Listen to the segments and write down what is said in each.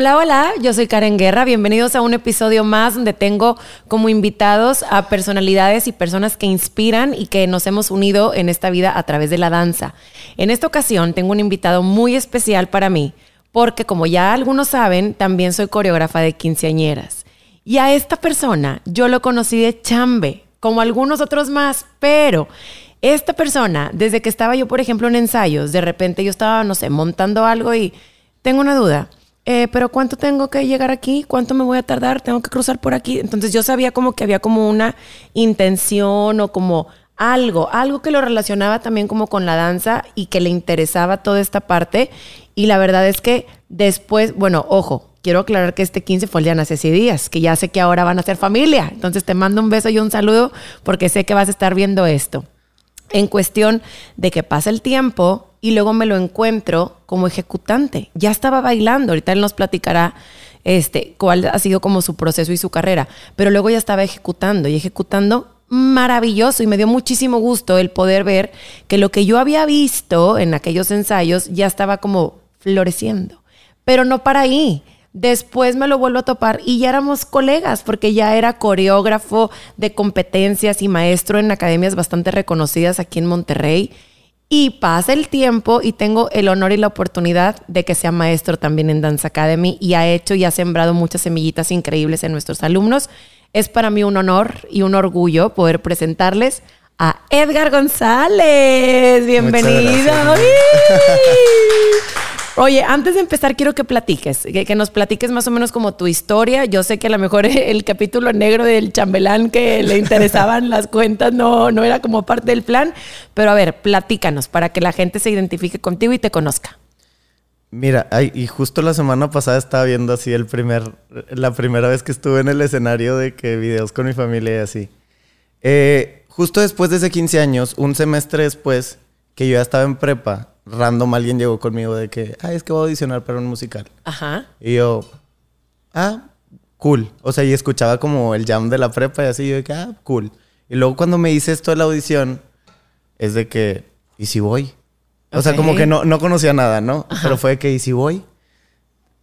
Hola, hola, yo soy Karen Guerra. Bienvenidos a un episodio más donde tengo como invitados a personalidades y personas que inspiran y que nos hemos unido en esta vida a través de la danza. En esta ocasión tengo un invitado muy especial para mí, porque como ya algunos saben, también soy coreógrafa de quinceañeras. Y a esta persona yo lo conocí de chambe, como algunos otros más, pero esta persona, desde que estaba yo, por ejemplo, en ensayos, de repente yo estaba, no sé, montando algo y tengo una duda eh, pero ¿cuánto tengo que llegar aquí? ¿Cuánto me voy a tardar? ¿Tengo que cruzar por aquí? Entonces yo sabía como que había como una intención o como algo, algo que lo relacionaba también como con la danza y que le interesaba toda esta parte. Y la verdad es que después, bueno, ojo, quiero aclarar que este 15 fue el día de Ceci Díaz, que ya sé que ahora van a ser familia. Entonces te mando un beso y un saludo porque sé que vas a estar viendo esto. En cuestión de que pasa el tiempo, y luego me lo encuentro como ejecutante. Ya estaba bailando, ahorita él nos platicará este, cuál ha sido como su proceso y su carrera, pero luego ya estaba ejecutando y ejecutando maravilloso y me dio muchísimo gusto el poder ver que lo que yo había visto en aquellos ensayos ya estaba como floreciendo, pero no para ahí. Después me lo vuelvo a topar y ya éramos colegas porque ya era coreógrafo de competencias y maestro en academias bastante reconocidas aquí en Monterrey y pasa el tiempo y tengo el honor y la oportunidad de que sea maestro también en Dance Academy y ha hecho y ha sembrado muchas semillitas increíbles en nuestros alumnos. Es para mí un honor y un orgullo poder presentarles a Edgar González. Bienvenido. Oye, antes de empezar, quiero que platiques, que, nos platiques más o menos como tu historia. Yo sé que a lo mejor el capítulo negro del chambelán que le interesaban las cuentas no, no era como parte del plan, pero a ver, platícanos para que la gente se identifique contigo y te conozca. Mira, y justo la semana pasada estaba viendo así el primer, la primera vez que estuve en el escenario de que videos con mi familia y así. Eh, justo después de ese 15 años, un semestre después, que yo ya estaba en prepa, random alguien llegó conmigo de que, ay, es que voy a audicionar para un musical. Ajá. Y yo, ah, cool. O sea, y escuchaba como el jam de la prepa y así, yo de que, ah, cool. Y luego cuando me hice esto de la audición, es de que, ¿y si voy? O sea, como que no, no conocía nada, ¿no? Pero fue de que, ¿y si voy?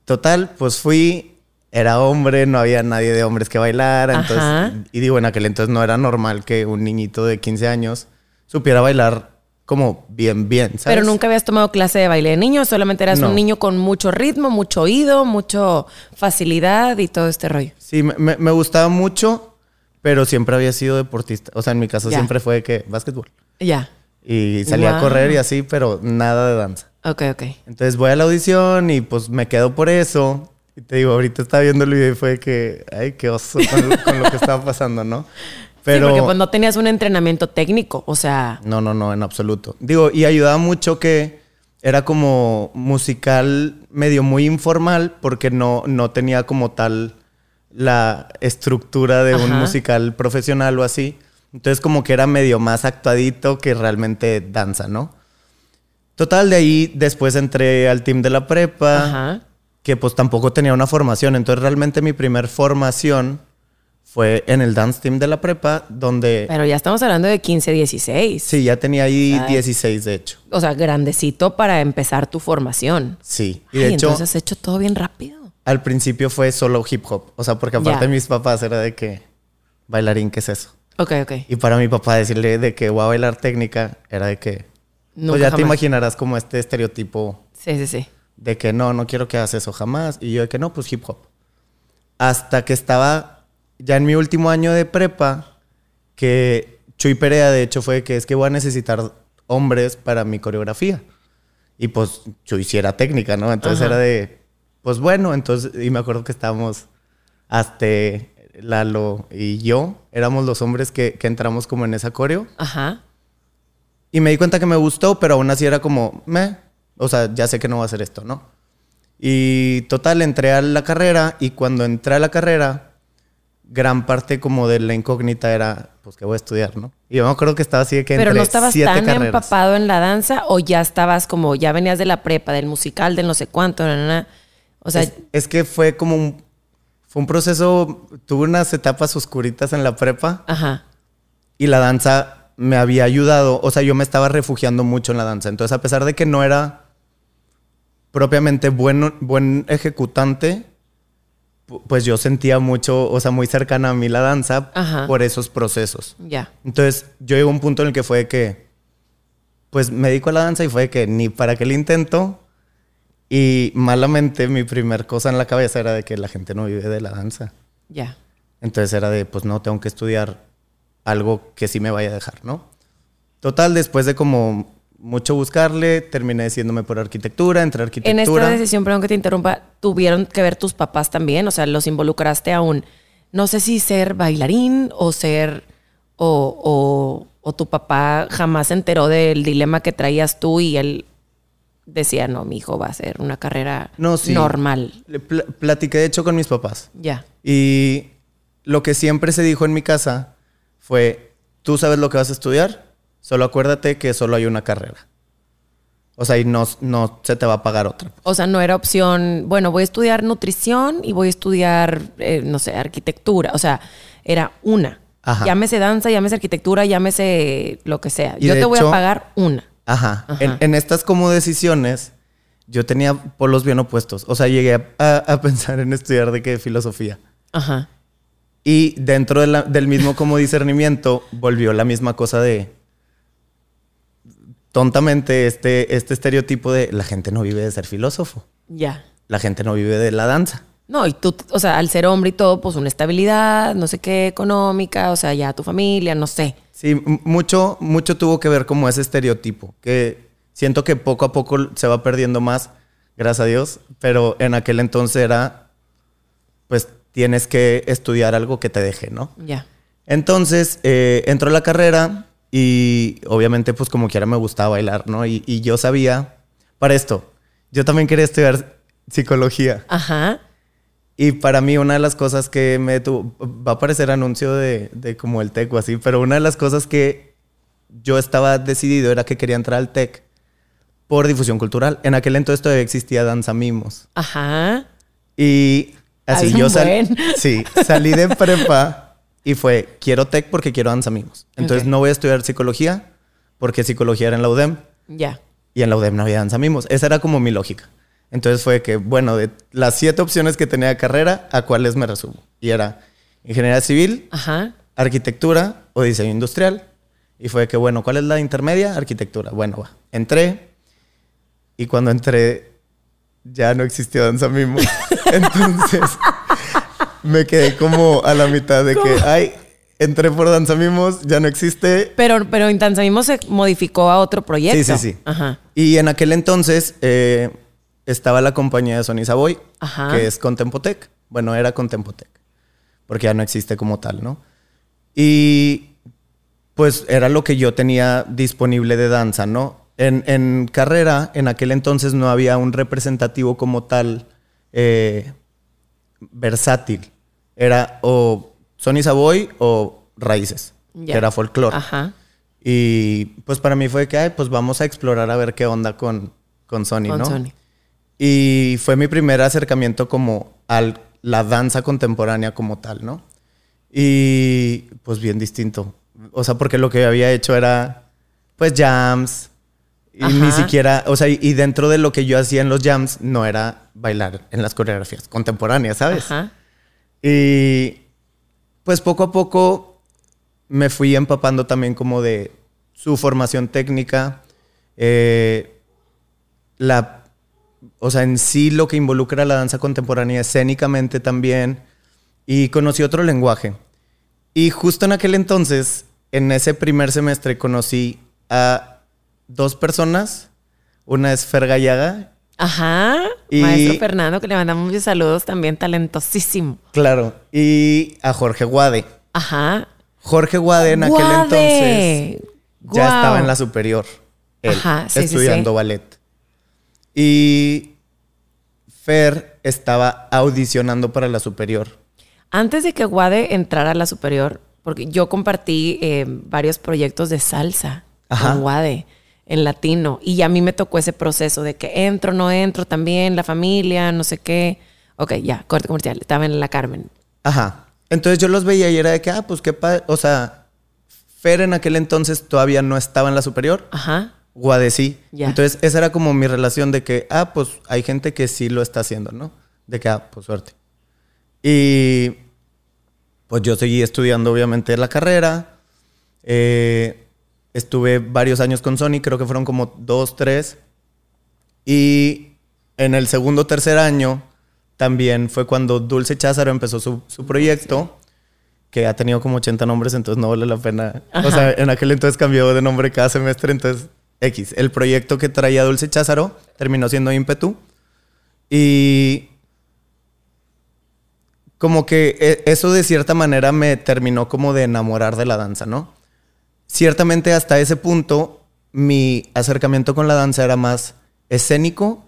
Total, pues fui, era hombre, no había nadie de hombres que bailara. Entonces, y digo, en aquel entonces no era normal que un niñito de 15 años supiera bailar como bien, bien, ¿sabes? Pero nunca habías tomado clase de baile de niño, solamente eras un niño con mucho ritmo, mucho oído, mucho facilidad y todo este rollo. Sí, me, me gustaba mucho, pero siempre había sido deportista. O sea, en mi caso siempre fue que básquetbol. Ya. Y salía a correr y así, pero nada de danza. Ok, ok. Entonces voy a la audición y pues me quedo por eso. Y te digo, ahorita estaba viendo el video y fue que, ay, qué oso con lo que estaba pasando, ¿no? Pero, sí, porque pues no tenías un entrenamiento técnico, o sea... No, no, no, en absoluto. Digo, y ayudaba mucho que era como musical medio muy informal porque no, no tenía como tal la estructura de un musical profesional o así. Entonces como que era medio más actuadito que realmente danza, ¿no? Total, de ahí después entré al team de la prepa, que pues tampoco tenía una formación. Entonces realmente mi primer formación fue en el dance team de la prepa, donde... Pero ya estamos hablando de 15, 16. Sí, ya tenía ahí 16, de hecho. O sea, grandecito para empezar tu formación. Sí. Y de hecho... Entonces has hecho todo bien rápido. Al principio fue solo hip hop. O sea, porque aparte de mis papás era de que... Bailarín, ¿qué es eso? Ok, ok. Y para mi papá decirle de que voy a bailar técnica, era de que... pues ya te imaginarás como este estereotipo... Sí, sí, sí. De que no, no quiero que hagas eso jamás. Y yo de que no, pues hip hop. Hasta que estaba ya en mi último año de prepa, que Chuy Perea, de hecho, fue que es que voy a necesitar hombres para mi coreografía. Y pues Chuy sí era técnica, ¿no? Entonces era de, pues bueno, entonces, y me acuerdo que estábamos hasta Lalo y yo, éramos los hombres que, que entramos como en esa coreo. Ajá. Y me di cuenta que me gustó, pero aún así era como, me, o sea, ya sé que no va a hacer esto, ¿no? Y total, entré a la carrera y cuando entré a la carrera, gran parte como de la incógnita era, pues, ¿qué voy a estudiar, no? Y yo me acuerdo que estaba así de que Pero no estabas tan empapado en la danza o ya estabas como, ya venías de la prepa, del musical, del no sé cuánto, O sea... Es, que fue como un... Fue un proceso... Tuve unas etapas oscuritas en la prepa. Ajá. Y la danza me había ayudado. O sea, yo me estaba refugiando mucho en la danza. Entonces, a pesar de que no era propiamente buen, buen ejecutante, pues yo sentía mucho, o sea, muy cercana a mí la danza Ajá. por esos procesos. Ya. Entonces, yo llegué a un punto en el que fue que, pues me dedico a la danza y fue que ni para qué le intento. Y malamente mi primer cosa en la cabeza era de que la gente no vive de la danza. Ya. Entonces era de, pues no, tengo que estudiar algo que sí me vaya a dejar, ¿no? Total, después de como mucho buscarle, terminé decidiéndome por arquitectura, entré a En arquitectura. esta decisión, perdón que te interrumpa, tuvieron que ver tus papás también, o sea, los involucraste aún. No sé si ser bailarín o ser o, o, o tu papá jamás se enteró del dilema que traías tú y él decía, no, mi hijo va a hacer una carrera No, sí. normal. Le pl- platiqué de hecho con mis papás. Ya. Y lo que siempre se dijo en mi casa fue, tú sabes lo que vas a estudiar, solo acuérdate que solo hay una carrera. O sea, y no, no se te va a pagar otra. O sea, no era opción, bueno, voy a estudiar nutrición y voy a estudiar, eh, no sé, arquitectura. O sea, era una. Ajá. Llámese danza, llámese arquitectura, llámese lo que sea. Y Yo te voy a pagar una. Ajá. Ajá. En, en estas como decisiones, yo tenía polos bien opuestos. O sea, llegué a, a- a pensar en estudiar de qué filosofía. Ajá. Y dentro de la- del mismo como discernimiento, volvió la misma cosa de tontamente este, este estereotipo de la gente no vive de ser filósofo. Ya. La gente no vive de la danza. No, y tú, o sea, al ser hombre y todo, pues una estabilidad, no sé qué, económica, o sea, ya tu familia, no sé. Sí, mucho, mucho tuvo que ver como ese estereotipo, que siento que poco a poco se va perdiendo más, gracias a Dios, pero en aquel entonces era, pues tienes que estudiar algo que te deje, ¿no? Ya. Entonces, eh, entró a la carrera y obviamente pues como quiera me gustaba bailar, ¿no? Y, y yo sabía, para esto, yo también quería estudiar psicología. Ajá. Y para mí una de las cosas que me detuvo, va a parecer anuncio de, de como el TEC o así, pero una de las cosas que yo estaba decidido era que quería entrar al TEC por difusión cultural. En aquel entonces todavía existía Danza Mimos. Ajá. Y así yo salí, sí, salí de prepa y fue, quiero TEC porque quiero Danza Mimos. Entonces Ok. no voy a estudiar psicología porque psicología era en la UDEM Ya. y en la UDEM no había danza mimos. Esa era como mi lógica. Entonces fue que, bueno, de las siete opciones que tenía de carrera, ¿a cuáles me resumo? Y era ingeniería civil, Ajá. arquitectura o diseño industrial. Y fue que, bueno, ¿cuál es la intermedia? Arquitectura. Bueno, va. Entré y cuando entré ya no existía danza mimos. Entonces me quedé como a la mitad de que, ay, entré por danza mimos, ya no existe, Pero, pero en Danza mismo se modificó a otro proyecto. Sí, sí, sí. Ajá. Y en aquel entonces eh, estaba la compañía de Sony Savoy, Ajá. que es Contempotec. Bueno, era Contempotec, porque ya no existe como tal, ¿no? Y pues era lo que yo tenía disponible de danza, ¿no? En, en carrera, en aquel entonces no había un representativo como tal eh, versátil. Era o Sony Savoy o Raíces, que era folclore. Ajá. Y pues para mí fue que, ay, pues vamos a explorar a ver qué onda con, con Sony, Con ¿no? Sony. Y fue mi primer acercamiento como a la danza contemporánea como tal, ¿no? Y pues bien distinto. O sea, porque lo que había hecho era pues jams. Y ni siquiera, o sea, y dentro de lo que yo hacía en los jams no era bailar en las coreografías contemporáneas, ¿sabes? Ajá. Y pues poco a poco me fui empapando también como de su formación técnica, eh, la, o sea, en sí lo que involucra la danza contemporánea escénicamente también, y conocí otro lenguaje. Y justo en aquel entonces, en ese primer semestre, conocí a dos personas. Una es Fer Gallaga, Ajá. Y- Maestro Fernando, que le mandamos muchos saludos también, talentosísimo. claro, y a Jorge Guade. Ajá. Jorge Guade en aquel entonces ya estaba en la superior, él, Ajá, sí, sí, estudiando sí. ballet. Y Fer estaba audicionando para la superior. Antes de que Guade entrara a la superior, porque yo compartí eh, varios proyectos de salsa Ajá. con Guade en latino y a mí me tocó ese proceso de que entro, no entro, también la familia, no sé qué. Ok, ya, corte comercial, estaba en la Carmen. Ajá. Entonces yo los veía y era de que, ah, pues qué padre. O sea, Fer en aquel entonces todavía no estaba en la superior, Ajá. Guadesí. Ya. Entonces, esa era como mi relación de que, ah, pues hay gente que sí lo está haciendo, ¿no? De que, ah, pues suerte. Y pues yo seguí estudiando, obviamente, la carrera. Eh, estuve varios años con Sony, creo que fueron como dos, tres. Y en el segundo tercer año también fue cuando Dulce Cházaro empezó su, su proyecto, que ha tenido como 80 nombres, entonces no vale la pena. Ajá. O sea, en aquel entonces cambió de nombre cada semestre, entonces X. El proyecto que traía Dulce Cházaro terminó siendo Ímpetu. Y como que e- eso de cierta manera me terminó como de enamorar de la danza, ¿no? Ciertamente hasta ese punto mi acercamiento con la danza era más escénico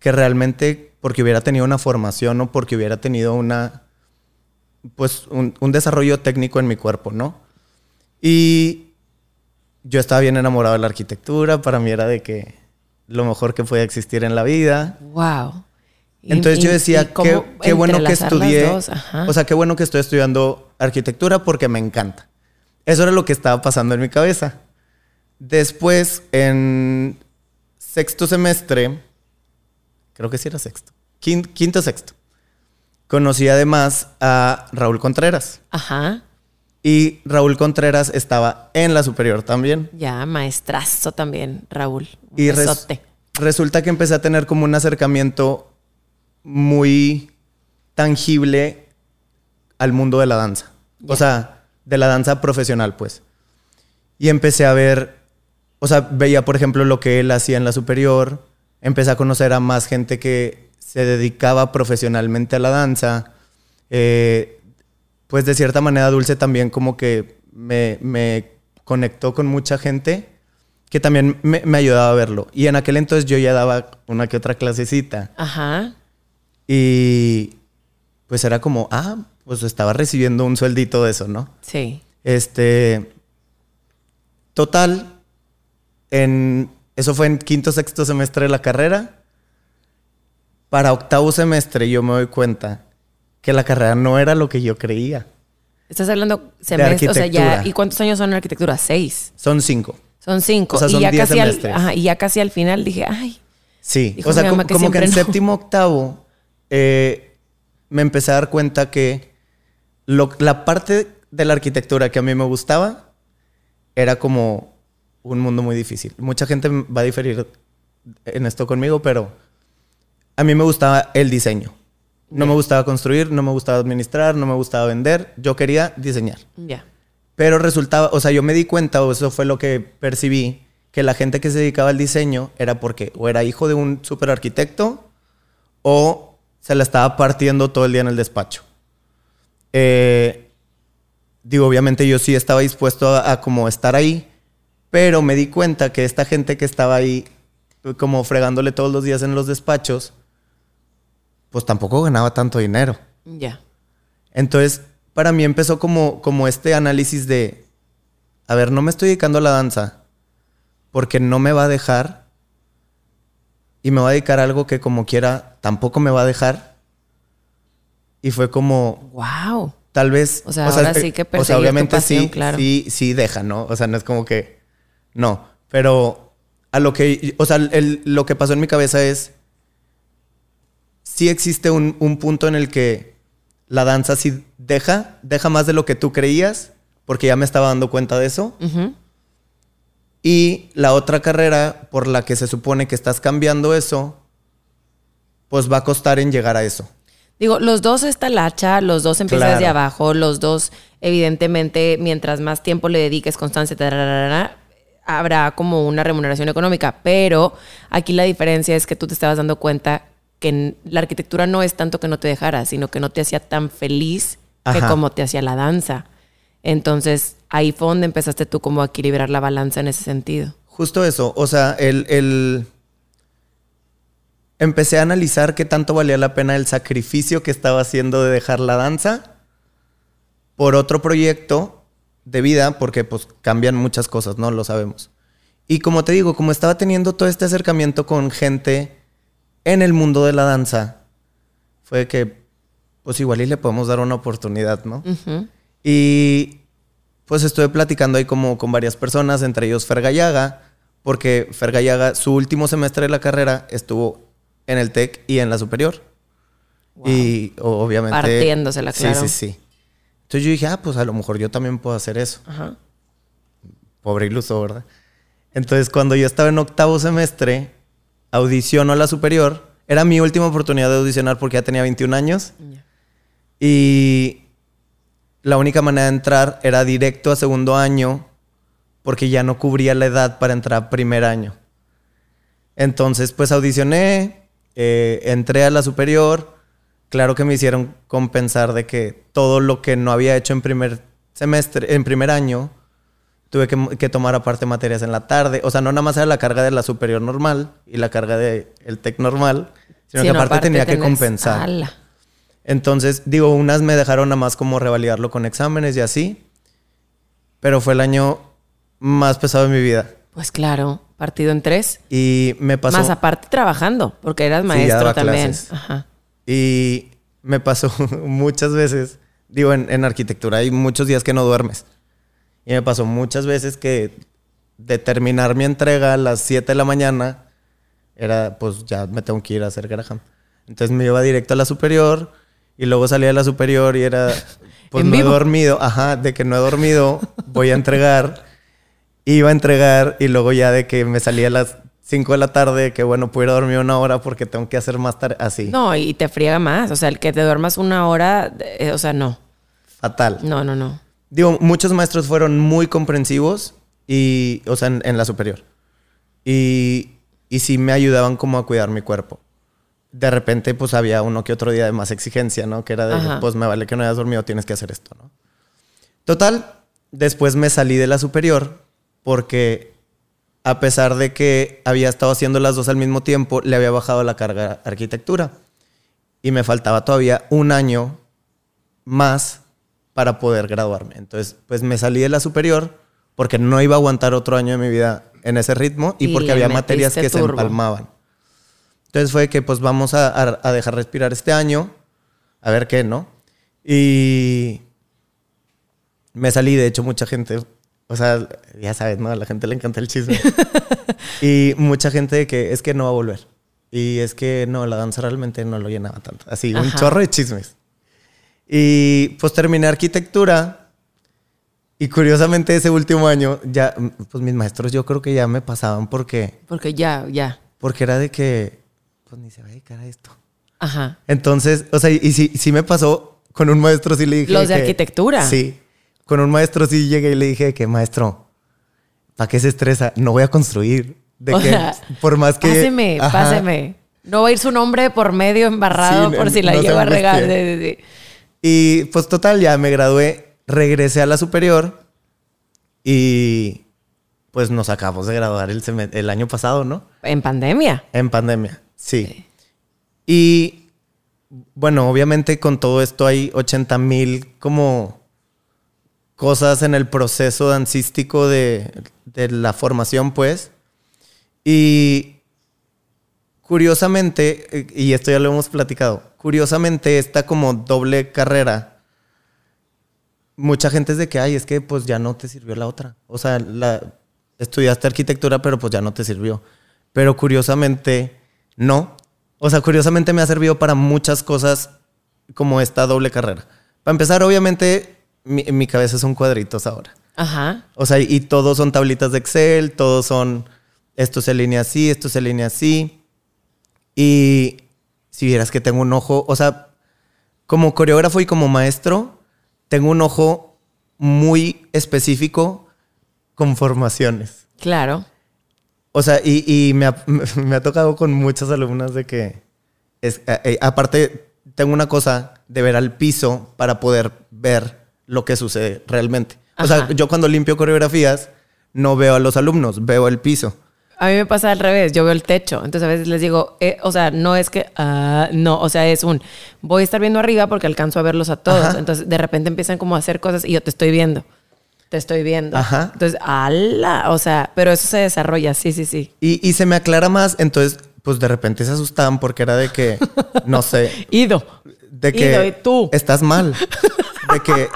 que realmente porque hubiera tenido una formación o porque hubiera tenido una pues un, un desarrollo técnico en mi cuerpo, ¿no? Y yo estaba bien enamorado de la arquitectura, para mí era de que lo mejor que podía existir en la vida. Wow. Y- Entonces yo decía, y qué, qué bueno que estudié, o sea, qué bueno que estoy estudiando arquitectura porque me encanta. Eso era lo que estaba pasando en mi cabeza. Después, en sexto semestre, creo que sí era sexto, quin- quinto, sexto, conocí además a Raúl Contreras. Ajá. Y Raúl Contreras estaba en la superior también. Ya, maestrazo también, Raúl. Un Y res- resulta que empecé a tener como un acercamiento muy tangible al mundo de la danza. Ya. O sea, de la danza profesional, pues. Y empecé a ver, o sea, veía, por ejemplo, lo que él hacía en la superior. Empecé a conocer a más gente que se dedicaba profesionalmente a la danza. Eh, pues de cierta manera Dulce también como que me, me conectó con mucha gente que también me, me ayudaba a verlo. Y en aquel entonces yo ya daba una que otra clasecita. Ajá. Y pues era como, ah, pues estaba recibiendo un sueldito de eso, ¿no? Sí. Este. Total. En. Eso fue en quinto, sexto semestre de la carrera. Para octavo semestre yo me doy cuenta que la carrera no era lo que yo creía. Estás hablando semestre, o sea, ya. ¿Y cuántos años son en arquitectura? Seis. Son cinco. Son cinco. O sea, son y ya diez casi al, semestres. ajá, y ya casi al final dije, ay, Sí, o sea, como, que como que en no. séptimo, octavo, eh, me empecé a dar cuenta que lo- la parte de la arquitectura que a mí me gustaba era como un mundo muy difícil. Mucha gente va a diferir en esto conmigo, pero a mí me gustaba el diseño. No me gustaba construir, no me gustaba administrar, no me gustaba vender. Yo quería diseñar. ya. Pero resultaba, o sea, yo me di cuenta, o eso fue lo que percibí, que la gente que se dedicaba al diseño era porque o era hijo de un super arquitecto o se la estaba partiendo todo el día en el despacho. Eh, digo, obviamente yo sí estaba dispuesto a, a como estar ahí, pero me di cuenta que esta gente que estaba ahí como fregándole todos los días en los despachos, pues tampoco ganaba tanto dinero. Ya. Entonces, para mí empezó como, como este análisis de, a ver, no me estoy dedicando a la danza porque no me va a dejar y me va a dedicar a algo que como quiera tampoco me va a dejar. Y fue como, Wow. tal vez... O sea, ahora sí que o sea, obviamente pasión, sí, claro. sí, sí deja, ¿no? O sea, no es como que... No, pero a lo que... O sea, el- lo que pasó en mi cabeza es... Sí existe un, un punto en el que la danza sí deja, deja más de lo que tú creías, porque ya me estaba dando cuenta de eso. Y la otra carrera por la que se supone que estás cambiando eso, pues va a costar en llegar a eso. Digo, los dos está la hacha, los dos empiezan Claro. desde abajo, los dos, evidentemente, mientras más tiempo le dediques, constancia, tararara, habrá como una remuneración económica. Pero aquí la diferencia es que tú te estabas dando cuenta que la arquitectura no es tanto que no te dejara, sino que no te hacía tan feliz que como te hacía la danza. Entonces, ahí fue donde empezaste tú como a equilibrar la balanza en ese sentido. Justo eso, o sea, el, el- Empecé a analizar qué tanto valía la pena el sacrificio que estaba haciendo de dejar la danza por otro proyecto de vida, porque pues cambian muchas cosas, ¿no? Lo sabemos. Y como te digo, como estaba teniendo todo este acercamiento con gente en el mundo de la danza, fue que pues igual y le podemos dar una oportunidad, ¿no? Y pues estuve platicando ahí como con varias personas, entre ellos Fer Gallaga, porque Fer Gallaga, su último semestre de la carrera estuvo en el TEC y en la superior. Y o- obviamente... Partiéndosela, claro. Sí, sí, sí. Entonces yo dije, ah, pues a lo mejor yo también puedo hacer eso. Ajá. Pobre iluso, ¿verdad? Entonces, cuando yo estaba en octavo semestre, audiciono a la superior. Era mi última oportunidad de audicionar porque ya tenía 21 años. Ya. Y la única manera de entrar era directo a segundo año porque ya no cubría la edad para entrar a primer año. Entonces, pues audicioné, eh, entré a la superior. Claro que me hicieron compensar de que todo lo que no había hecho en primer semestre, en primer año, tuve que, que tomar aparte materias en la tarde. O sea, no nada más era la carga de la superior normal y la carga del el TEC normal, sino que aparte, tenía que compensar. Entonces, digo, unas me dejaron nada más como revalidarlo con exámenes y así. Pero fue el año más pesado de mi vida. Pues claro, partido en tres. Y me pasó. Más aparte trabajando, porque eras Sí, ya maestro también. Ajá. Y me pasó muchas veces. Digo, en, en arquitectura hay muchos días que no duermes. Y me pasó muchas veces que de terminar mi entrega a las 7 de la mañana, era pues ya me tengo que ir a hacer Graham. Entonces me iba directo a la superior y luego salía de la superior y era pues no he vivo. dormido, ajá, de que no he dormido, voy a entregar, iba a entregar y luego ya de que me salía a las 5 de la tarde, que bueno, pudiera dormir una hora porque tengo que hacer más tarde, así, No, y te friega más. O sea, el que te duermas una hora, eh, o sea, no. fatal. No, no, no. Digo, muchos maestros fueron muy comprensivos y, o sea, en, en la superior. Y, y sí me ayudaban como a cuidar mi cuerpo. De repente, pues había uno que otro día de más exigencia, ¿no? Que era de, Ajá. pues me vale que no hayas dormido, tienes que hacer esto, ¿no? Total, después me salí de la superior porque a pesar de que había estado haciendo las dos al mismo tiempo, le había bajado la carga arquitectura. Y me faltaba todavía un año más para poder graduarme. Entonces, pues me salí de la superior porque no iba a aguantar otro año de mi vida en ese ritmo y, Y porque había materias que se empalmaban. Entonces fue que pues vamos a, a- a dejar respirar este año, a ver qué, ¿no? Y me salí, de hecho mucha gente, o sea, ya sabes, ¿no? A la gente le encanta el chisme. y mucha gente que es que no va a volver. Y es que no, la danza realmente no lo llenaba tanto. Así, un Ajá. chorro de chismes. Y pues terminé arquitectura. Y curiosamente ese último año, ya, pues mis maestros yo creo que ya me pasaban porque, Porque ya, ya. porque era de que, pues ni se va a dedicar a esto. Ajá. Entonces, o sea, y sí, sí me pasó con un maestro, sí le dije. Los de que- arquitectura. Sí. Con un maestro sí llegué y le dije que, maestro, ¿para qué se estresa? No voy a construir. De O que, sea, por más que. Páseme, Ajá. páseme. No va a ir su nombre por medio embarrado Sí, por no- si la no se llevo a regar. Sí, sí. Y pues total, ya me gradué, regresé a la superior y pues nos acabamos de graduar el, el año pasado, ¿no? En pandemia. En pandemia, sí. Y bueno, obviamente con todo esto hay 80 mil como cosas en el proceso dancístico de, de la formación, pues. Y curiosamente, y esto ya lo hemos platicado, curiosamente esta como doble carrera, mucha gente es de que, ay, es que pues ya no te sirvió la otra. O sea, estudiaste arquitectura, pero pues ya no te sirvió. Pero curiosamente, no. O sea, curiosamente me ha servido para muchas cosas como esta doble carrera. Para empezar, obviamente, mi, mi cabeza son cuadritos ahora. Ajá. O sea, y todos son tablitas de Excel, todos son, esto se alinea así, esto se alinea así. Y si vieras que tengo un ojo, o sea, como coreógrafo y como maestro, tengo un ojo muy específico con formaciones. Claro. O sea, y, y me, ha, me ha tocado con muchas alumnas de que, es, eh, eh, aparte, tengo una cosa de ver al piso para poder ver lo que sucede realmente. O sea, yo cuando limpio coreografías, no veo a los alumnos, veo el piso. A mí me pasa al revés, yo veo el techo. Entonces a veces les digo, eh, o sea, no es que, ah, no, o sea, es un, voy a estar viendo arriba porque alcanzo a verlos a todos. Ajá. Entonces de repente empiezan como a hacer cosas y yo te estoy viendo. Te estoy viendo. Ajá. Entonces, ala, o sea, pero eso se desarrolla, sí, sí, sí. Y, y se me aclara más, entonces, pues de repente se asustaban porque era de que, no sé, Ido. de que Ido, ¿y tú? estás mal. De que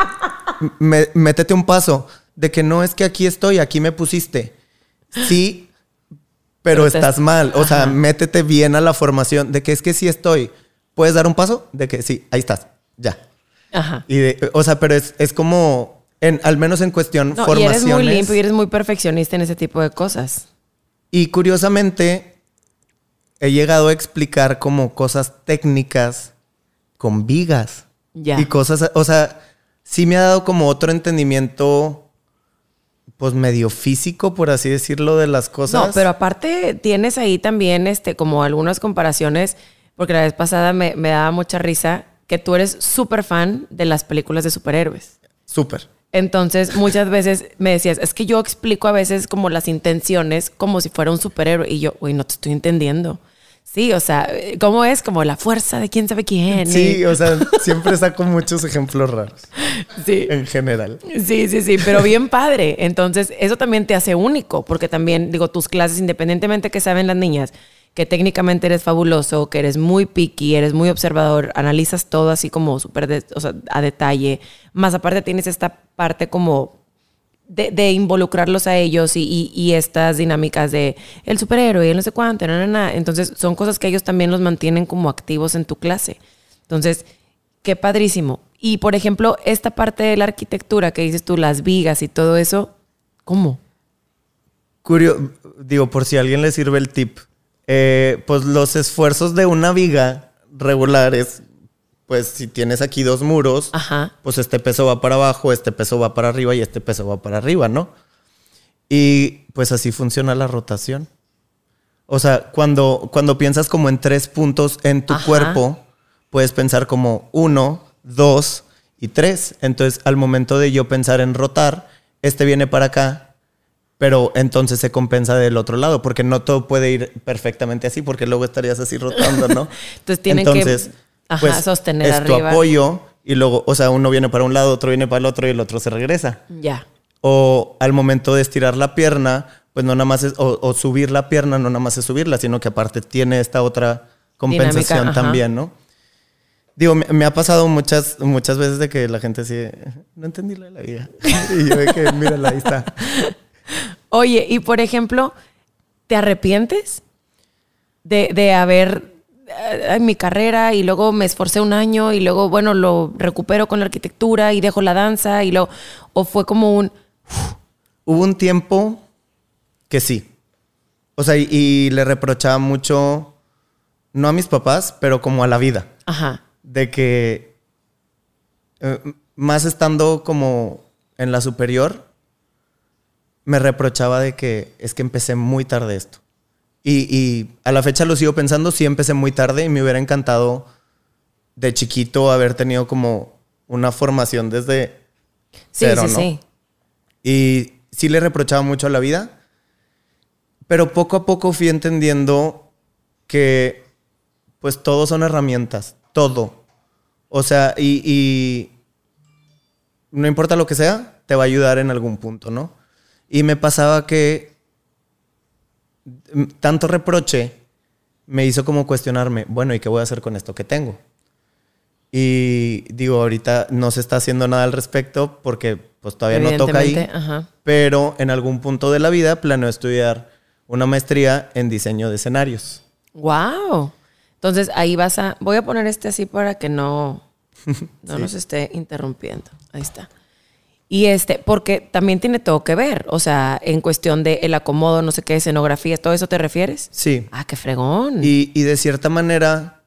me- métete un paso. De que no es que aquí estoy, aquí me pusiste. Sí, pero, Pero te- estás mal. O sea, métete bien a la formación de que es que sí estoy. ¿Puedes dar un paso? De que sí, ahí estás, ya. Ajá. Y de, o sea, pero es, es como, en, al menos en cuestión No, y formaciones. eres muy limpio y eres muy perfeccionista en ese tipo de cosas. Y curiosamente, he llegado a explicar como cosas técnicas con vigas. Ya. Y cosas, o sea, sí me ha dado como otro entendimiento, pues medio físico, por así decirlo, de las cosas. No, pero aparte tienes ahí también este, como algunas comparaciones, porque la vez pasada me, me daba mucha risa que tú eres súper fan de las películas de superhéroes. Súper. Entonces, muchas veces me decías, es que yo explico a veces como las intenciones como si fuera un superhéroe. Y yo, uy, no te estoy entendiendo. Sí, o sea, ¿cómo es? Como la fuerza de quién sabe quién. Sí, o sea, siempre saco muchos ejemplos raros, sí. en general. Sí, sí, sí, pero bien padre. Entonces, eso también te hace único, porque también, digo, tus clases, independientemente que saben las niñas, que técnicamente eres fabuloso, que eres muy picky, eres muy observador, analizas todo así como súper, o sea, a detalle. Más aparte tienes esta parte como de, involucrarlos a ellos y, estas dinámicas de el superhéroe el no sé cuánto, na, na, na. Entonces, son cosas que ellos también los mantienen como activos en tu clase. Entonces, qué padrísimo. Y, por ejemplo, esta parte de la arquitectura que dices tú, las vigas y todo eso, ¿cómo? Curio, digo, por si a alguien le sirve el tip, eh, pues los esfuerzos de una viga regular es, pues si tienes aquí dos muros, Ajá. pues este peso va para abajo, este peso va para arriba y este peso va para arriba, ¿no? Y pues así funciona la rotación. O sea, cuando, cuando piensas como en tres puntos en tu Ajá. cuerpo, puedes pensar como uno, dos y tres. Entonces, al momento de yo pensar en rotar, este viene para acá, pero entonces se compensa del otro lado, porque no todo puede ir perfectamente así, porque luego estarías así rotando, ¿no? Entonces tienen que, ajá, sostener es tu apoyo y luego, o sea, uno viene para un lado, otro viene para el otro y el otro se regresa. Ya. O al momento de estirar la pierna, pues no nada más es, o, o subir la pierna, no nada más es subirla, sino que aparte tiene esta otra compensación Dinámica, también, ¿no? Digo, me, me ha pasado muchas, muchas veces de que la gente así, no entendí lo de la vida. y yo de que, mírala, ahí está. Oye, y por ejemplo, ¿te arrepientes de, de haber en mi carrera y luego me esforcé un año y luego, bueno, lo recupero con la arquitectura y dejo la danza y luego, o fue como un, Hubo un tiempo que sí. O sea, y, y le reprochaba mucho, no a mis papás, pero como a la vida. ajá, de que eh, más estando como en la superior, me reprochaba de que es que empecé muy tarde esto. Y, y a la fecha lo sigo pensando, sí empecé muy tarde y me hubiera encantado de chiquito haber tenido como una formación desde sí, cero, sí, ¿no? sí. Y sí le reprochaba mucho a la vida, pero poco a poco fui entendiendo que pues todo son herramientas, todo. O sea, y, y no importa lo que sea, te va a ayudar en algún punto, ¿no? Y me pasaba que tanto reproche me hizo como cuestionarme, bueno, ¿y qué voy a hacer con esto que tengo? Y digo, ahorita no se está haciendo nada al respecto porque pues todavía no toca ahí. Ajá. Pero en algún punto de la vida planeo estudiar una maestría en diseño de escenarios. Wow. Entonces ahí vas a. Voy a poner este así para que no, no nos esté interrumpiendo. Ahí está. Y este, porque también tiene todo que ver. O sea, en cuestión de el acomodo, no sé qué, escenografía, ¿todo eso te refieres? Sí. Ah, qué fregón. Y, y de cierta manera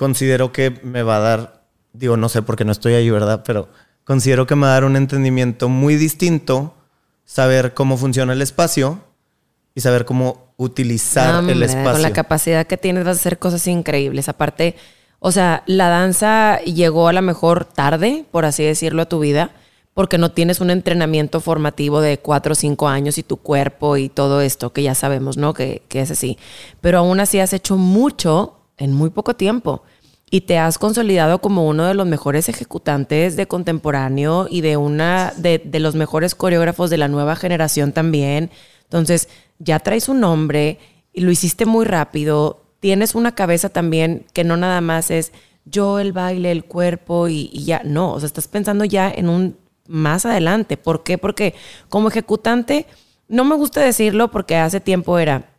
considero que me va a dar, digo, no sé porque no estoy ahí, ¿verdad? Pero considero que me va a dar un entendimiento muy distinto, saber cómo funciona el espacio y saber cómo utilizar el espacio. Con la capacidad que tienes vas a hacer cosas increíbles. Aparte, o sea, la danza llegó a la mejor tarde, por así decirlo, a tu vida, porque no tienes un entrenamiento formativo de cuatro o cinco años y tu cuerpo y todo esto, que ya sabemos, ¿no? Que, que es así. Pero aún así has hecho mucho en muy poco tiempo. Y te has consolidado como uno de los mejores ejecutantes de contemporáneo y de una de, de los mejores coreógrafos de la nueva generación también. Entonces, ya traes un nombre y lo hiciste muy rápido. Tienes una cabeza también que no nada más es yo, el baile, el cuerpo y, ya. No, o sea, estás pensando ya en un más adelante. ¿Por qué? Porque como ejecutante no me gusta decirlo porque hace tiempo era,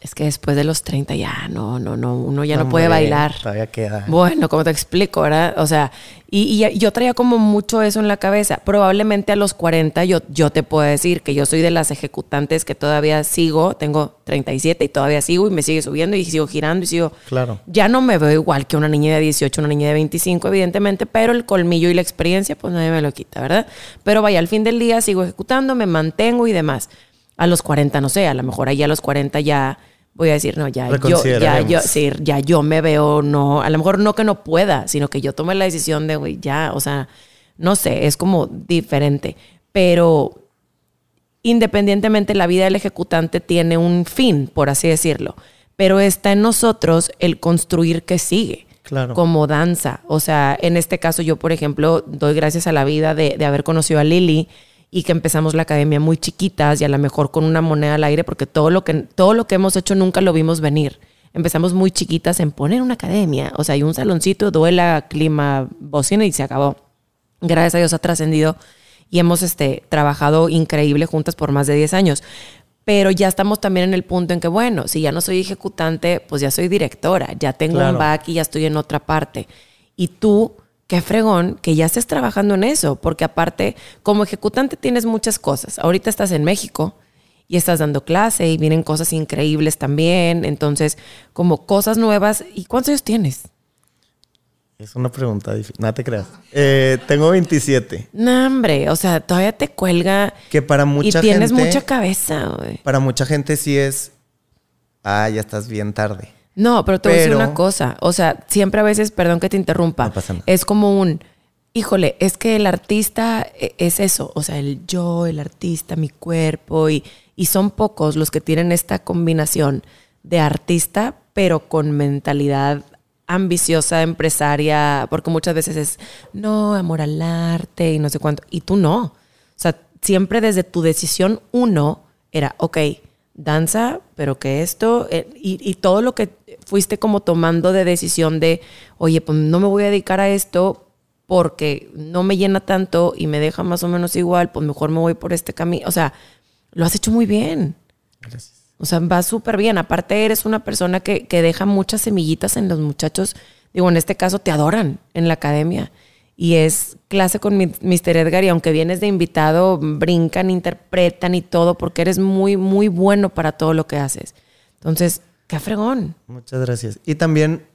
es que después de los 30 ya, no, no, no, uno ya no, puede bailar. Todavía queda. Bueno, como te explico, ¿verdad? O sea, y, y, yo traía como mucho eso en la cabeza. Probablemente a los 40 yo, yo te puedo decir que yo soy de las ejecutantes que todavía sigo, tengo 37 y todavía sigo y me sigue subiendo y sigo girando y sigo... Claro. Ya no me veo igual que una niña de 18, una niña de 25, evidentemente, pero el colmillo y la experiencia, pues nadie me lo quita, ¿verdad? Pero vaya, al fin del día sigo ejecutando, me mantengo y demás. A los 40, no sé, a lo mejor ahí a los 40 ya voy a decir, no, ya yo, ya yo, sí, ya yo me veo, no, a lo mejor no que no pueda, sino que yo tome la decisión de, güey, ya, o sea, no sé, es como diferente. Pero independientemente, la vida del ejecutante tiene un fin, por así decirlo. Pero está en nosotros el construir que sigue. Claro. Como danza. O sea, en este caso, yo, por ejemplo, doy gracias a la vida de, de haber conocido a Lili y que empezamos la academia muy chiquitas y a lo mejor con una moneda al aire, porque todo lo que, todo lo que hemos hecho nunca lo vimos venir. Empezamos muy chiquitas en poner una academia, o sea, hay un saloncito, duela, clima, bocina y se acabó. Gracias a Dios ha trascendido y hemos este, trabajado increíble juntas por más de 10 años. Pero ya estamos también en el punto en que, bueno, si ya no soy ejecutante, pues ya soy directora, ya tengo un back y ya estoy en otra parte. Y tú qué fregón que ya estés trabajando en eso, porque aparte, como ejecutante tienes muchas cosas. Ahorita estás en México y estás dando clase y vienen cosas increíbles también, entonces, como cosas nuevas. ¿Y cuántos años tienes? Es una pregunta difícil. No te creas. Eh, tengo 27. No, hombre. O sea, todavía te cuelga. Que para mucha gente. Y tienes mucha cabeza, güey. Para mucha gente sí es. Ah, ya estás bien tarde. No, pero te voy a decir una cosa. O sea, siempre a veces, perdón que te interrumpa, es como un, híjole, es que el artista e, es eso. O sea, el yo, el artista, mi cuerpo. Y, y son pocos los que tienen esta combinación de artista, pero con mentalidad ambiciosa, empresaria, porque muchas veces es, no, amor al arte y no sé cuánto. Y tú no. O sea, siempre desde tu decisión uno era, ok, danza, pero que esto, eh, y, y, todo lo que fuiste como tomando de decisión de, oye, pues no me voy a dedicar a esto porque no me llena tanto y me deja más o menos igual, pues mejor me voy por este camino. O sea, lo has hecho muy bien. Gracias. O sea, va súper bien. Aparte, eres una persona que, que deja muchas semillitas en los muchachos. Digo, en este caso, te adoran en la academia y es clase con Mr. Edgar y aunque vienes de invitado, brincan, interpretan y todo porque eres muy, muy bueno para todo lo que haces. Entonces, qué fregón. Muchas gracias. Y también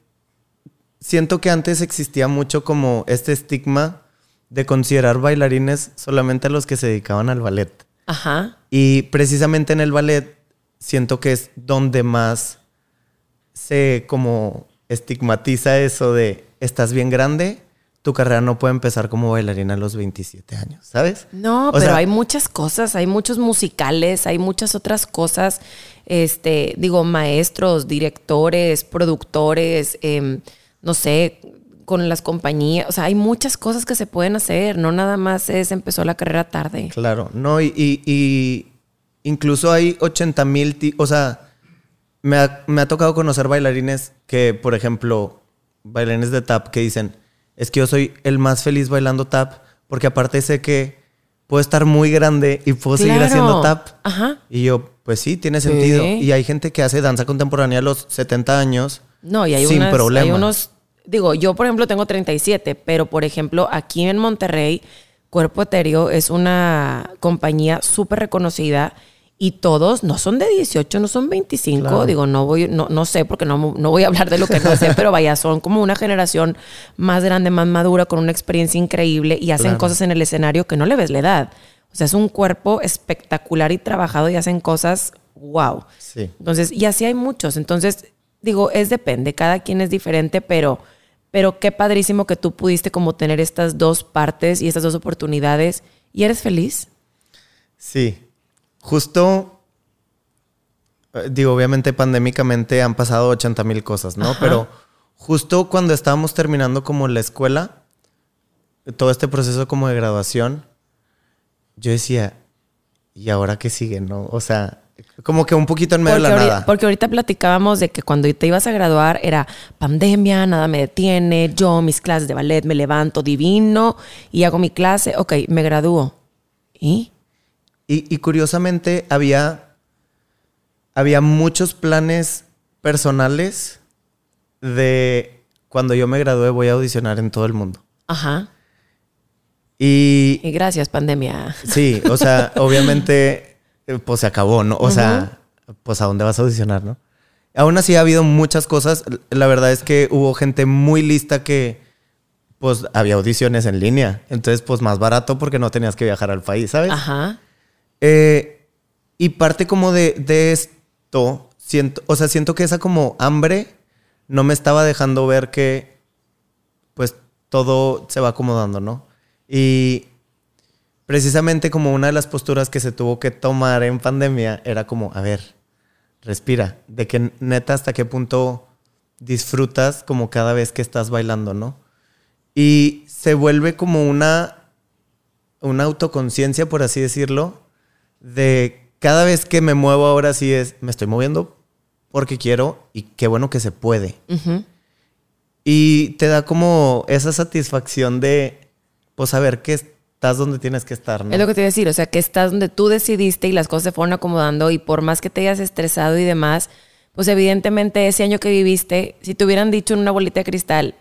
siento que antes existía mucho como este estigma de considerar bailarines solamente a los que se dedicaban al ballet. Ajá. Y precisamente en el ballet siento que es donde más se como estigmatiza eso de estás bien grande, tu carrera no puede empezar como bailarina a los 27 años, ¿sabes? No, pero hay muchas cosas, hay muchos musicales, hay muchas otras cosas, este, digo, maestros, directores, productores, em, no sé, con las compañías, o sea, hay muchas cosas que se pueden hacer, no nada más es empezó la carrera tarde. Claro, no, y, y, incluso hay 80 mil, o sea, me ha, me ha tocado conocer bailarines que, por ejemplo, bailarines de tap que dicen, es que yo soy el más feliz bailando tap, porque aparte sé que puedo estar muy grande y puedo seguir haciendo tap. Ajá. Y yo, pues sí, tiene sentido. Y hay gente que hace danza contemporánea a los 70 años. No, y hay, sin problema. hay unos, digo, yo por ejemplo tengo 37, pero por ejemplo aquí en Monterrey, Cuerpo Etéreo es una compañía súper reconocida y todos no son de 18, no son 25. Digo, no voy, no, no sé porque no, no, voy a hablar de lo que no sé, pero vaya, son como una generación más grande, más madura, con una experiencia increíble y hacen cosas en el escenario que no le ves la edad. O sea, es un cuerpo espectacular y trabajado y hacen cosas wow. Sí. Entonces, y así hay muchos. Entonces, digo, es depende, cada quien es diferente, pero, pero qué padrísimo que tú pudiste como tener estas dos partes y estas dos oportunidades y eres feliz. Sí, justo, eh, digo, obviamente pandémicamente han pasado 80 mil cosas, ¿no? Pero justo cuando estábamos terminando como la escuela, todo este proceso como de graduación, yo decía, ¿y ahora qué sigue, no? O sea, como que un poquito en medio de la nada. Porque ahorita platicábamos de que cuando te ibas a graduar era pandemia, nada me detiene, yo mis clases de ballet me levanto divino y hago mi clase, ok, me gradúo. ¿Y? Y, y curiosamente había, había muchos planes personales de cuando yo me gradué voy a audicionar en todo el mundo. Ajá. Y, Y gracias, pandemia. sí, o sea, obviamente, eh, pues se acabó, ¿no? O sea, pues a dónde vas a audicionar, ¿no? Aún así ha habido muchas cosas. La verdad es que hubo gente muy lista que, pues, había audiciones en línea. Entonces, pues, más barato porque no tenías que viajar al país, ¿sabes? Ajá. Eh, y parte como de, de esto, siento, o sea, siento que esa como hambre no me estaba dejando ver que pues todo se va acomodando, ¿no? Y precisamente como una de las posturas que se tuvo que tomar en pandemia era como, a ver, respira, de que neta hasta qué punto disfrutas como cada vez que estás bailando, ¿no? Y se vuelve como una, una autoconciencia, por así decirlo, de cada vez que me muevo ahora sí es, me estoy moviendo porque quiero y qué bueno que se puede. Y te da como esa satisfacción de, pues, saber que estás donde tienes que estar, ¿no? Es lo que te iba a decir, o sea, que estás donde tú decidiste y las cosas se fueron acomodando y por más que te hayas estresado y demás, pues evidentemente ese año que viviste, si te hubieran dicho en una bolita de cristal,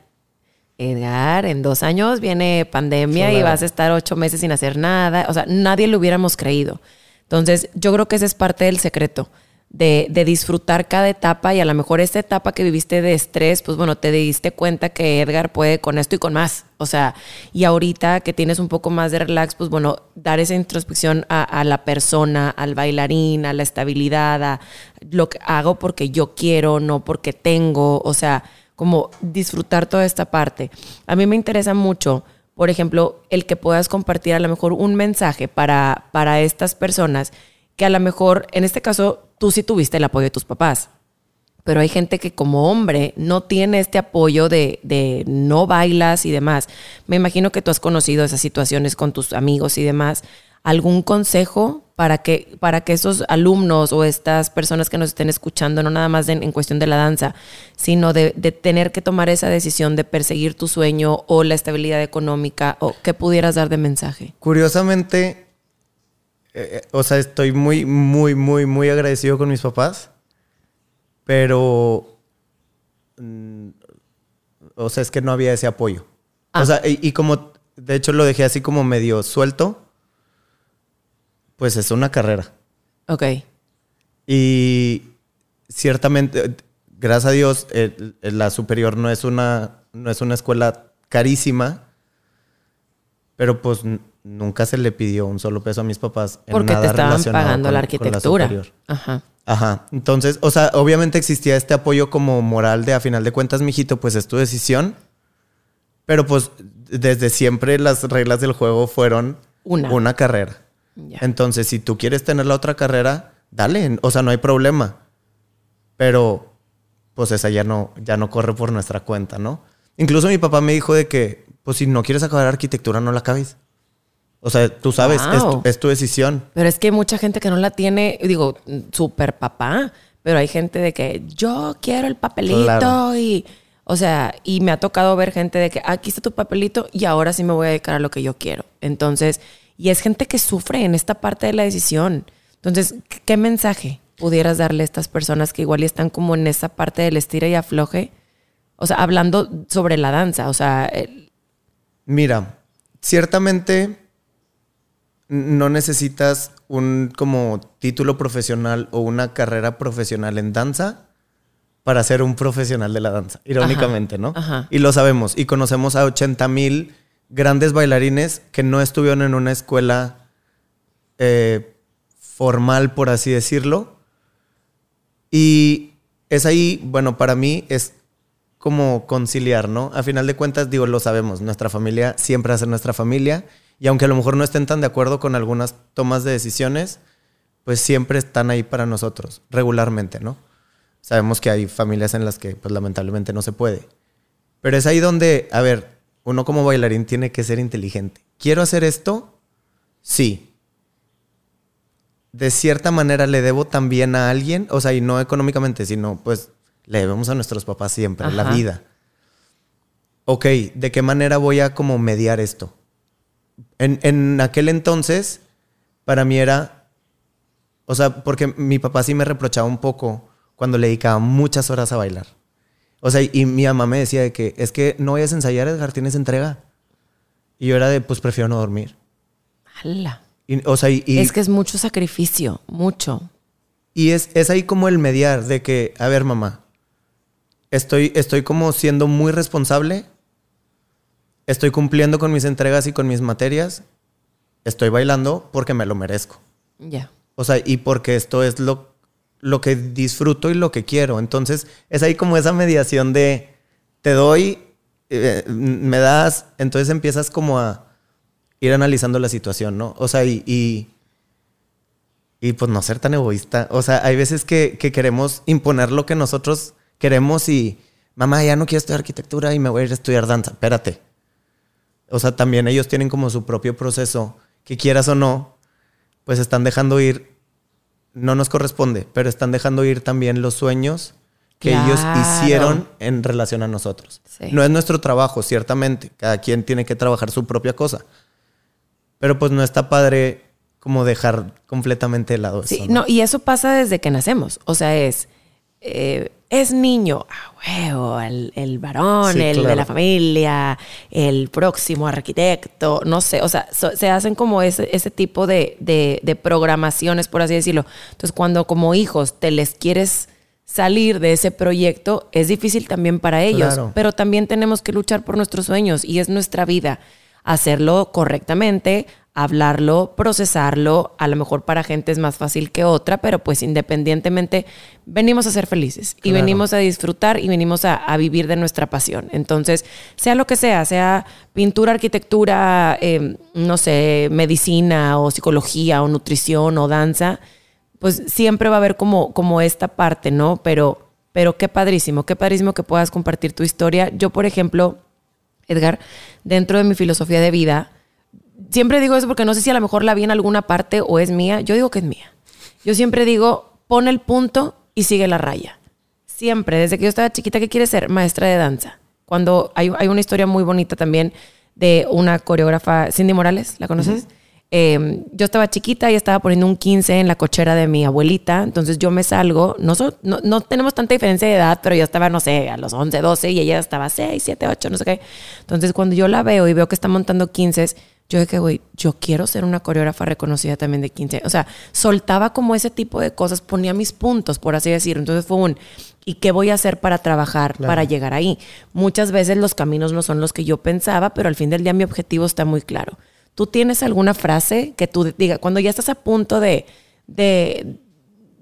Edgar, en dos años viene pandemia y Claro. vas a estar ocho meses sin hacer nada, o sea, nadie lo hubiéramos creído. Entonces, yo creo que ese es parte del secreto. De, disfrutar cada etapa y a lo mejor esta etapa que viviste de estrés, pues bueno, te diste cuenta que Edgar puede con esto y con más. O sea, y ahorita que tienes un poco más de relax, pues bueno, dar esa introspección a, a la persona, al bailarín, a la estabilidad, a lo que hago porque yo quiero, no porque tengo. O sea, como disfrutar toda esta parte. A mí me interesa mucho, por ejemplo, el que puedas compartir a lo mejor un mensaje para, para estas personas que a lo mejor, en este caso, tú sí tuviste el apoyo de tus papás. Pero hay gente que como hombre no tiene este apoyo de, de no bailas y demás. Me imagino que tú has conocido esas situaciones con tus amigos y demás. ¿Algún consejo para que, para que esos alumnos o estas personas que nos estén escuchando, no nada más en, cuestión de la danza, sino de, de tener que tomar esa decisión de perseguir tu sueño o la estabilidad económica o qué pudieras dar de mensaje? Curiosamente, eh, o sea, estoy muy, muy, muy, muy agradecido con mis papás, pero, mm, o sea, es que no había ese apoyo. Ah. O sea, y, y como, de hecho, lo dejé así como medio suelto, pues es una carrera. Ok. Y ciertamente, gracias a Dios, la superior no es una, no es una escuela carísima, pero pues nunca se le pidió un solo peso a mis papás. en Porque te nada estaban relacionado pagando con- la arquitectura. Ajá. Ajá. Entonces, o sea, obviamente existía este apoyo como moral de a final de cuentas, mijito, pues es tu decisión. Pero pues desde siempre las reglas del juego fueron Una. carrera. Entonces, si tú quieres tener la otra carrera, dale, o sea, no hay problema. Pero pues esa ya no ya no corre por nuestra cuenta, ¿no? Incluso mi papá me dijo de que pues si no quieres acabar arquitectura no la acabes. O sea, tú sabes, es, Wow. tu, es tu decisión. Pero es que hay mucha gente que no la tiene, digo, súper papá, pero hay gente de que yo quiero el papelito Claro. y, o sea, y me ha tocado ver gente de que aquí está tu papelito y ahora sí me voy a dedicar a lo que yo quiero. Entonces, y es gente que sufre en esta parte de la decisión. Entonces, ¿qué- ¿qué mensaje pudieras darle a estas personas que igual están como en esa parte del estira y afloje? O sea, hablando sobre la danza, o sea, el- Mira, ciertamente no necesitas un como título profesional o una carrera profesional en danza para ser un profesional de la danza, irónicamente, ¿no? ajá. Y lo sabemos. Y conocemos a 80 mil grandes bailarines que no estuvieron en una escuela eh, formal, por así decirlo. Y es ahí, bueno, para mí es como conciliar, ¿no? A final de cuentas, digo, lo sabemos, nuestra familia siempre hace nuestra familia y aunque a lo mejor no estén tan de acuerdo con algunas tomas de decisiones, pues siempre están ahí para nosotros, regularmente, ¿no? Sabemos que hay familias en las que pues lamentablemente no se puede. Pero es ahí donde, a ver, uno como bailarín tiene que ser inteligente. ¿Quiero hacer esto? Sí. De cierta manera le debo también a alguien, o sea, y no económicamente, sino pues le debemos a nuestros papás siempre, la vida. Ok, ¿de qué manera voy a como mediar esto? En, en aquel entonces, para mí era, O sea, porque mi papá sí me reprochaba un poco cuando le dedicaba muchas horas a bailar. O sea, y mi mamá me decía de que es que no vayas a ensayar, Edgar, tienes entrega. Y yo era de, pues prefiero no dormir. ¡Hala! Y, o sea, y, es que es mucho sacrificio, mucho. Y es, es ahí como el mediar de que, a ver, mamá, estoy, estoy como siendo muy responsable, estoy cumpliendo con mis entregas y con mis materias, estoy bailando porque me lo merezco. Ya. O sea, y porque esto es lo, lo que disfruto y lo que quiero. Entonces, es ahí como esa mediación de te doy, eh, me das, entonces empiezas como a ir analizando la situación, ¿no? O sea, y, y, y pues no ser tan egoísta. O sea, hay veces que, que, queremos imponer lo que nosotros queremos y, mamá, ya no quiero estudiar arquitectura y me voy a ir a estudiar danza. Espérate. O sea, también ellos tienen como su propio proceso, que quieras o no, pues están dejando ir, no nos corresponde, pero están dejando ir también los sueños que ellos hicieron en relación a nosotros. No es nuestro trabajo, ciertamente. Cada quien tiene que trabajar su propia cosa. Pero pues no está padre como dejar completamente de lado sí, ¿no? y eso pasa desde que nacemos. O sea, es, eh, es niño, ah, huevo, el, varón, el de la familia, el próximo arquitecto, no sé, o sea, se hacen como ese, ese tipo de, de, programaciones, por así decirlo. Entonces, cuando como hijos te les quieres salir de ese proyecto, es difícil también para ellos, pero también tenemos que luchar por nuestros sueños y es nuestra vida hacerlo correctamente, hablarlo, procesarlo, a lo mejor para gente es más fácil que otra, pero pues independientemente venimos a ser felices y venimos a disfrutar y venimos a, vivir de nuestra pasión. Entonces, sea lo que sea, sea pintura, arquitectura, em, no sé, medicina o psicología o nutrición o danza, pues siempre va a haber como, como esta parte, ¿no? Pero, pero qué padrísimo, qué padrísimo que puedas compartir tu historia. Yo, por ejemplo, Edgar, dentro de mi filosofía de vida, siempre digo eso porque no sé si a lo mejor la vi en alguna parte o es mía. Yo digo que es mía. Yo siempre digo, pon el punto y sigue la raya. Siempre, desde que yo estaba chiquita, ¿qué quiere ser? Maestra de danza. Cuando hay, hay una historia muy bonita también de una coreógrafa, Cindy Morales, ¿la conoces? Em, yo estaba chiquita y estaba poniendo un 15 en la cochera de mi abuelita, entonces yo me salgo, no, no, no, tenemos tanta diferencia de edad, pero yo estaba, no sé, a los 11, 12 y ella estaba 6, 7, 8, no sé qué. Entonces cuando yo la veo y veo que está montando 15, yo dije, güey, yo quiero ser una coreógrafa reconocida también de 15. O sea, soltaba como ese tipo de cosas, ponía mis puntos, por así decirlo. Entonces fue un, ¿y qué voy a hacer para trabajar, para llegar ahí? Muchas veces los caminos no son los que yo pensaba, pero al fin del día mi objetivo está muy claro. ¿Tú tienes alguna frase que tú digas, cuando ya estás a punto de, de,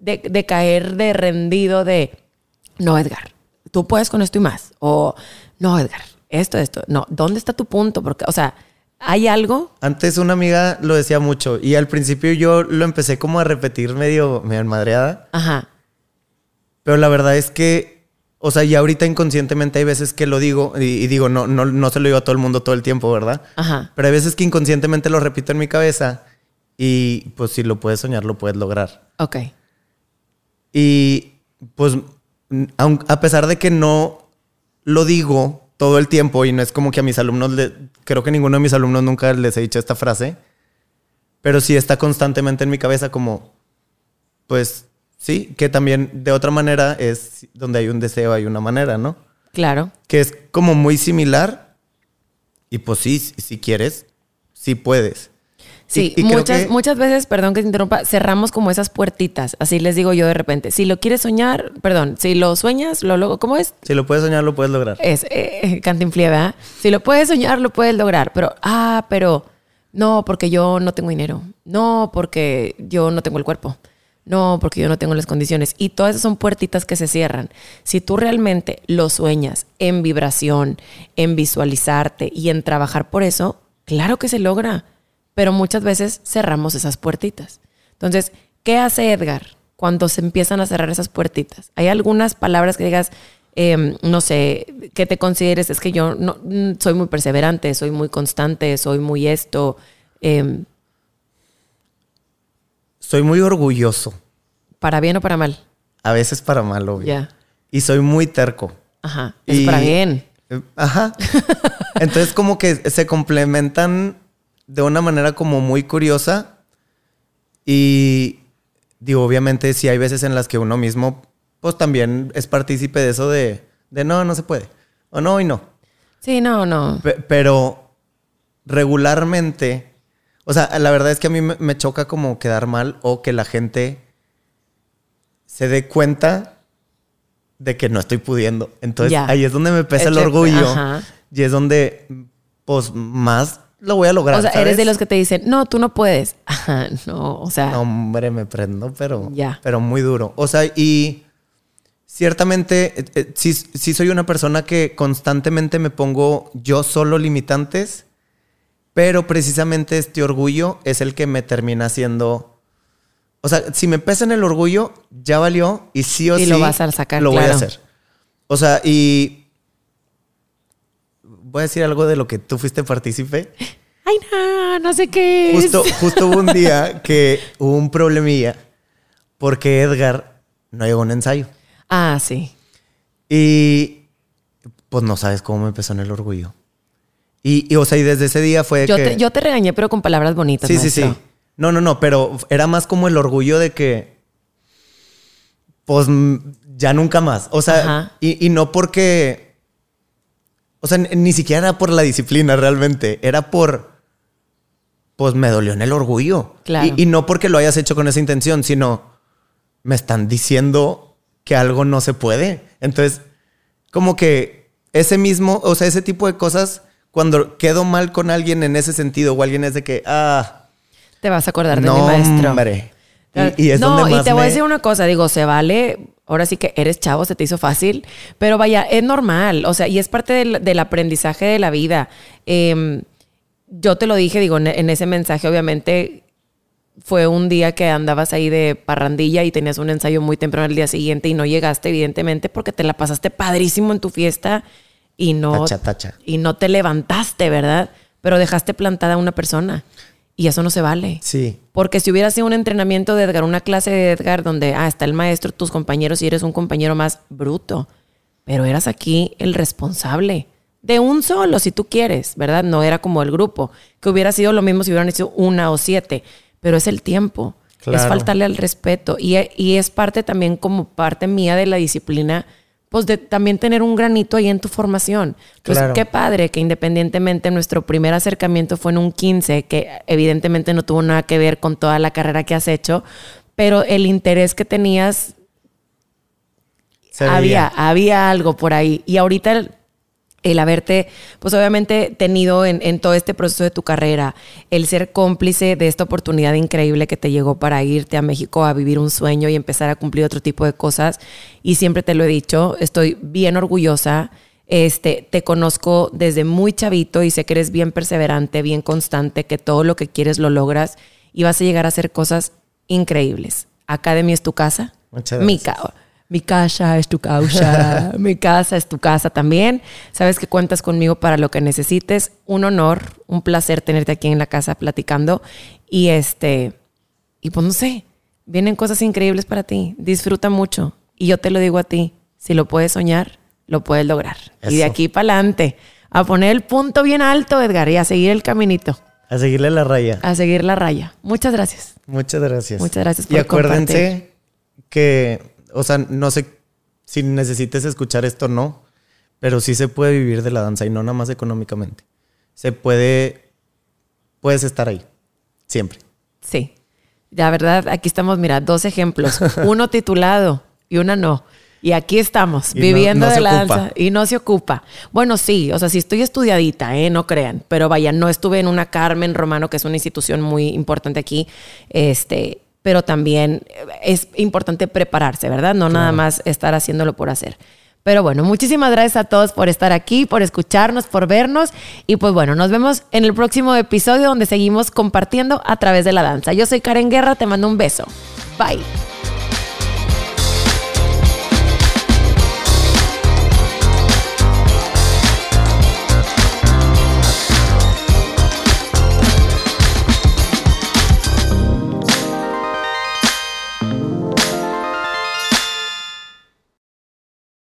de, caer de rendido de, no, Edgar, tú puedes con esto y más? O, no, Edgar, esto, esto. No, ¿dónde está tu punto? Porque, o sea, ¿Hay algo? Antes una amiga lo decía mucho y al principio yo lo empecé como a repetir medio, medio enmadreada. Ajá. Pero la verdad es que, o sea, ya ahorita inconscientemente hay veces que lo digo y, digo, no, no, no se lo digo a todo el mundo todo el tiempo, ¿verdad? Ajá. Pero hay veces que inconscientemente lo repito en mi cabeza y pues si lo puedes soñar, lo puedes lograr. Ok. Y pues a pesar de que no lo digo todo el tiempo y no es como que a mis alumnos, le, creo que ninguno de mis alumnos nunca les he dicho esta frase, pero sí está constantemente en mi cabeza como, pues sí, que también de otra manera es donde hay un deseo, hay una manera, ¿no? Claro. Que es como muy similar y pues sí, si quieres, sí puedes. Sí, muchas, muchas veces, perdón que te interrumpa, cerramos como esas puertitas. Así les digo yo de repente. Si lo quieres soñar, perdón, si lo sueñas, lo logro. ¿Cómo es? Si lo puedes soñar, lo puedes lograr. Es eh, ¿verdad? Si lo puedes soñar, lo puedes lograr. Pero, ah, pero no, porque yo no tengo dinero. No, porque yo no tengo el cuerpo. No, porque yo no tengo las condiciones. Y todas esas son puertitas que se cierran. Si tú realmente lo sueñas en vibración, en visualizarte y en trabajar por eso, claro que se logra pero muchas veces cerramos esas puertitas. Entonces, ¿qué hace Edgar cuando se empiezan a cerrar esas puertitas? Hay algunas palabras que digas, em, no sé, que te consideres, es que yo no, mm, soy muy perseverante, soy muy constante, soy muy esto. Em, soy muy orgulloso. ¿Para bien o para mal? A veces para mal, obvio. Ya. Y soy muy terco. Ajá. Es para bien. Eh, ajá. Entonces, como que se complementan de una manera como muy curiosa y digo, obviamente sí hay veces en las que uno mismo, pues también es partícipe de eso de, de no, no se puede. O no y no. Sí, no, no. Pe- pero regularmente, o sea, la verdad es que a mí me, choca como quedar mal o que la gente se dé cuenta de que no estoy pudiendo. Entonces Ya. ahí es donde me pesa el orgullo ajá. y es donde, pues, más lo voy a lograr. O sea, ¿sabes? eres de los que te dicen, no, tú no puedes. Ajá, no, o sea, No, hombre, me prendo, pero, Ya. pero muy duro. O sea, y ciertamente eh, eh, sí, sí soy una persona que constantemente me pongo yo solo limitantes, pero precisamente este orgullo es el que me termina haciendo... O sea, si me pesa en el orgullo, ya valió y sí o Y sí lo vas a sacar, lo voy a hacer. O sea, y voy a decir algo de lo que tú fuiste partícipe. ay, no, no sé qué es. Justo, justo hubo un día que hubo un problemilla porque Edgar no llegó a un ensayo. Ah, sí. Y pues no sabes cómo me empezó en el orgullo. Y, y, o sea, y desde ese día fue Yo, que... te, yo te regañé, pero con palabras bonitas. sí, sí, sí. No, no, no, pero era más como el orgullo de que... Pues ya nunca más. O sea, y, y no porque... O sea, ni- siquiera era por la disciplina realmente. Era por... Pues me dolió en el orgullo. Claro. Y, y no porque lo hayas hecho con esa intención, sino me están diciendo que algo no se puede. Entonces, como que ese mismo, o sea, ese tipo de cosas, cuando quedo mal con alguien en ese sentido, o alguien es de que, ah, Te vas a acordar de no, mi maestro. hombre. Y, y es no, donde más y te voy a decir una cosa, digo, se vale, ahora sí que eres chavo, se te hizo fácil, pero vaya, es normal, o sea, y es parte del, del aprendizaje de la vida. Eh, yo te lo dije, digo, en, en ese mensaje, obviamente, fue un día que andabas ahí de parrandilla y tenías un ensayo muy temprano al día siguiente y no llegaste, evidentemente, porque te la pasaste padrísimo en tu fiesta y no, Tacha, tacha. y no te levantaste, ¿verdad? Pero dejaste plantada a una persona y eso no se vale. Sí, Porque si hubiera sido un entrenamiento de Edgar, una clase de Edgar donde ah, está el maestro, tus compañeros y eres un compañero más bruto, pero eras aquí el responsable de un solo, si tú quieres, ¿verdad? No era como el grupo, que hubiera sido lo mismo si hubieran hecho una o siete, pero es el tiempo, es Claro. faltarle al respeto y, y es parte también como parte mía de la disciplina, pues de también tener un granito ahí en tu formación. Pues Claro. qué padre que independientemente nuestro primer acercamiento fue en un 15, que evidentemente no tuvo nada que ver con toda la carrera que has hecho, pero el interés que tenías, había, había algo por ahí. Y ahorita el, el haberte, pues obviamente tenido en, en todo este proceso de tu carrera, el ser cómplice de esta oportunidad increíble que te llegó para irte a México a vivir un sueño y empezar a cumplir otro tipo de cosas. Y siempre te lo he dicho, estoy bien orgullosa. Este, te conozco desde muy chavito y sé que eres bien perseverante, bien constante, que todo lo que quieres lo logras y vas a llegar a hacer cosas increíbles. Academy es tu casa. Muchas Mi gracias. Mi casa es tu causa, mi casa es tu casa también. Sabes que cuentas conmigo para lo que necesites. Un honor, un placer tenerte aquí en la casa platicando. Y este, y pues no sé, vienen cosas increíbles para ti. Disfruta mucho. Y yo te lo digo a ti, si lo puedes soñar, lo puedes lograr. Y de aquí para adelante, a poner el punto bien alto, Edgar, y a seguir el caminito, A seguirle la raya. a seguir la raya. Muchas gracias. Muchas gracias. Muchas gracias Y por acuérdense que, o sea, no sé si necesites escuchar esto o no, pero sí se puede vivir de la danza y no nada más económicamente. Se puede, puedes estar ahí, siempre. Sí. La verdad, aquí estamos, mira, dos ejemplos. Uno titulado y una no. Y aquí estamos, Y viviendo no de la ocupa. danza. Y no se ocupa. Bueno, sí, o sea, sí estoy estudiadita, ¿eh? No crean. Pero vaya, no estuve en una Carmen Romano, que es una institución muy importante aquí. Este, pero también es importante prepararse, ¿verdad? No nada más estar haciéndolo por hacer. Pero bueno, muchísimas gracias a todos por estar aquí, por escucharnos, por vernos. Y pues bueno, nos vemos en el próximo episodio donde seguimos compartiendo a través de la danza. Yo soy Karen Guerra, te mando un beso. Bye.